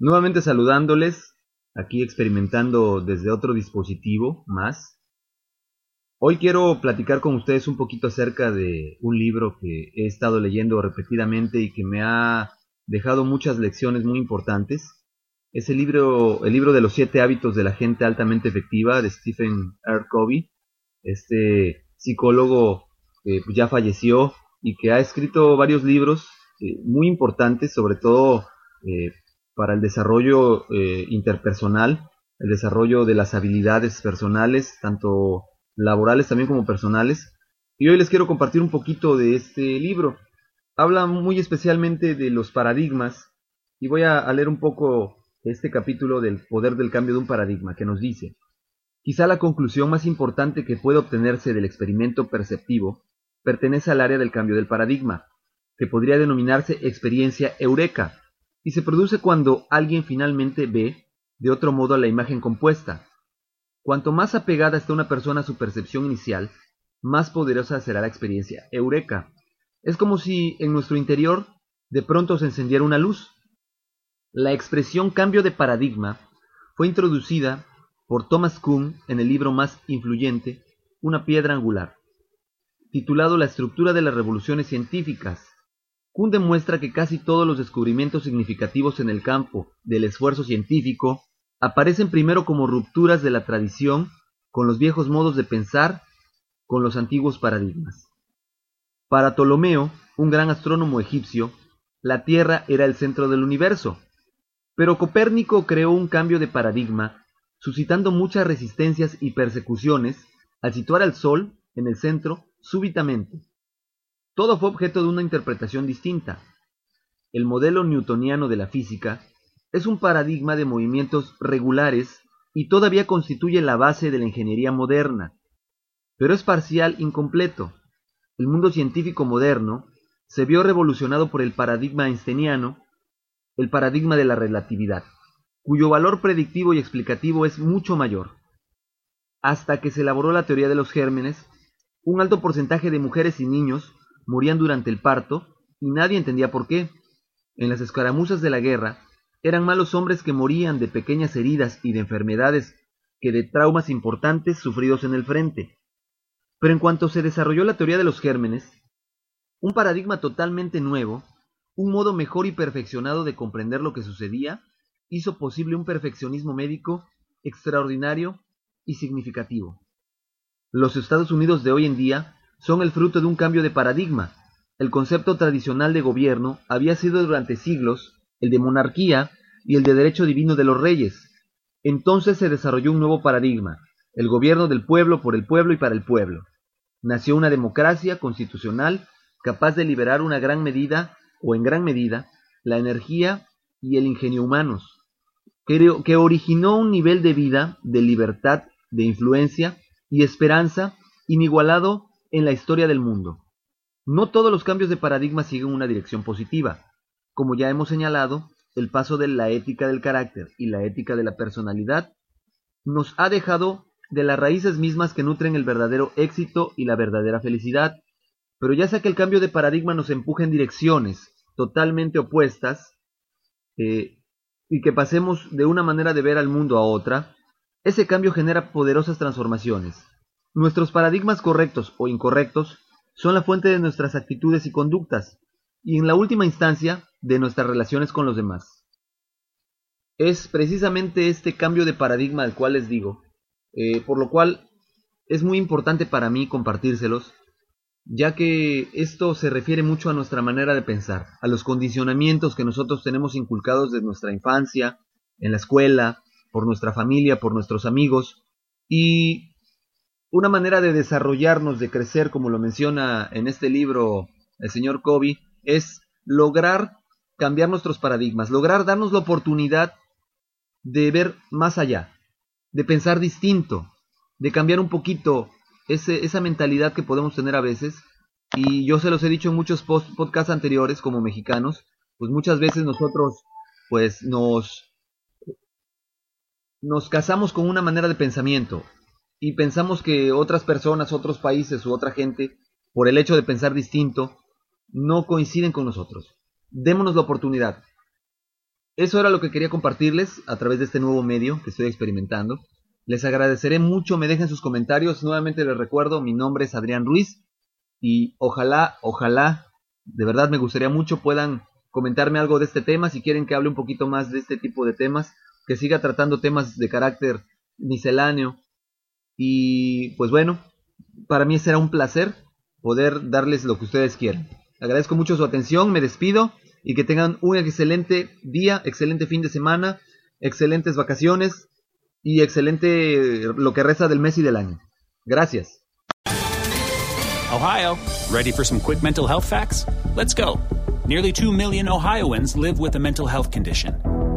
Nuevamente saludándoles, aquí experimentando desde otro dispositivo más. Hoy quiero platicar con ustedes un poquito acerca de un libro que he estado leyendo repetidamente y que me ha dejado muchas lecciones muy importantes. Es el libro, el libro de los siete hábitos de la gente altamente efectiva de Stephen R. Covey, este psicólogo que ya falleció y que ha escrito varios libros eh, muy importantes, sobre todo eh, para el desarrollo eh, interpersonal, el desarrollo de las habilidades personales, tanto laborales también como personales. Y hoy les quiero compartir un poquito de este libro. Habla muy especialmente de los paradigmas y voy a, a leer un poco este capítulo del poder del cambio de un paradigma que nos dice, quizá la conclusión más importante que puede obtenerse del experimento perceptivo pertenece al área del cambio del paradigma, que podría denominarse experiencia eureka, y se produce cuando alguien finalmente ve de otro modo la imagen compuesta. Cuanto más apegada está una persona a su percepción inicial, más poderosa será la experiencia eureka. Es como si en nuestro interior de pronto se encendiera una luz. La expresión cambio de paradigma fue introducida por Thomas Kuhn en el libro más influyente, Una piedra angular, titulado La estructura de las revoluciones científicas, Kuhn demuestra que casi todos los descubrimientos significativos en el campo del esfuerzo científico aparecen primero como rupturas de la tradición con los viejos modos de pensar, con los antiguos paradigmas. Para Ptolomeo, un gran astrónomo egipcio, la Tierra era el centro del universo, pero Copérnico creó un cambio de paradigma, suscitando muchas resistencias y persecuciones al situar al Sol en el centro súbitamente. Todo fue objeto de una interpretación distinta. El modelo newtoniano de la física es un paradigma de movimientos regulares y todavía constituye la base de la ingeniería moderna, pero es parcial incompleto. El mundo científico moderno se vio revolucionado por el paradigma einsteiniano, el paradigma de la relatividad, cuyo valor predictivo y explicativo es mucho mayor. Hasta que se elaboró la teoría de los gérmenes, un alto porcentaje de mujeres y niños morían durante el parto y nadie entendía por qué. En las escaramuzas de la guerra eran malos hombres que morían de pequeñas heridas y de enfermedades que de traumas importantes sufridos en el frente. Pero en cuanto se desarrolló la teoría de los gérmenes, un paradigma totalmente nuevo, un modo mejor y perfeccionado de comprender lo que sucedía, hizo posible un perfeccionismo médico extraordinario y significativo. Los Estados Unidos de hoy en día son el fruto de un cambio de paradigma. El concepto tradicional de gobierno había sido durante siglos el de monarquía y el de derecho divino de los reyes. Entonces se desarrolló un nuevo paradigma, el gobierno del pueblo por el pueblo y para el pueblo. Nació una democracia constitucional capaz de liberar una gran medida, o en gran medida, la energía y el ingenio humanos, que, que originó un nivel de vida, de libertad, de influencia y esperanza inigualado en la historia del mundo. No todos los cambios de paradigma siguen una dirección positiva. Como ya hemos señalado, el paso de la ética del carácter y la ética de la personalidad nos ha dejado de las raíces mismas que nutren el verdadero éxito y la verdadera felicidad. Pero ya sea que el cambio de paradigma nos empuje en direcciones totalmente opuestas eh, y que pasemos de una manera de ver al mundo a otra, ese cambio genera poderosas transformaciones. Nuestros paradigmas correctos o incorrectos son la fuente de nuestras actitudes y conductas, y en la última instancia, de nuestras relaciones con los demás. Es precisamente este cambio de paradigma al cual les digo, eh, por lo cual es muy importante para mí compartírselos, ya que esto se refiere mucho a nuestra manera de pensar, a los condicionamientos que nosotros tenemos inculcados desde nuestra infancia, en la escuela, por nuestra familia, por nuestros amigos, y una manera de desarrollarnos, de crecer, como lo menciona en este libro el señor Kobe, es lograr cambiar nuestros paradigmas, lograr darnos la oportunidad de ver más allá, de pensar distinto, de cambiar un poquito ese, esa mentalidad que podemos tener a veces. Y yo se los he dicho en muchos podcasts anteriores como mexicanos, pues muchas veces nosotros pues nos, nos casamos con una manera de pensamiento y pensamos que otras personas, otros países u otra gente, por el hecho de pensar distinto, no coinciden con nosotros. Démonos la oportunidad. Eso era lo que quería compartirles a través de este nuevo medio que estoy experimentando. Les agradeceré mucho, me dejen sus comentarios. Nuevamente les recuerdo, mi nombre es Adrián Ruiz y ojalá, ojalá, de verdad me gustaría mucho puedan comentarme algo de este tema, si quieren que hable un poquito más de este tipo de temas, que siga tratando temas de carácter misceláneo. Y pues bueno, para mí será un placer poder darles lo que ustedes quieran. Agradezco mucho su atención, me despido y que tengan un excelente día, excelente fin de semana, excelentes vacaciones y excelente lo que resta del mes y del año. Gracias. Ohio, ready for some quick mental health facts? Let's go. Nearly 2 million Ohioans live with a mental health condition.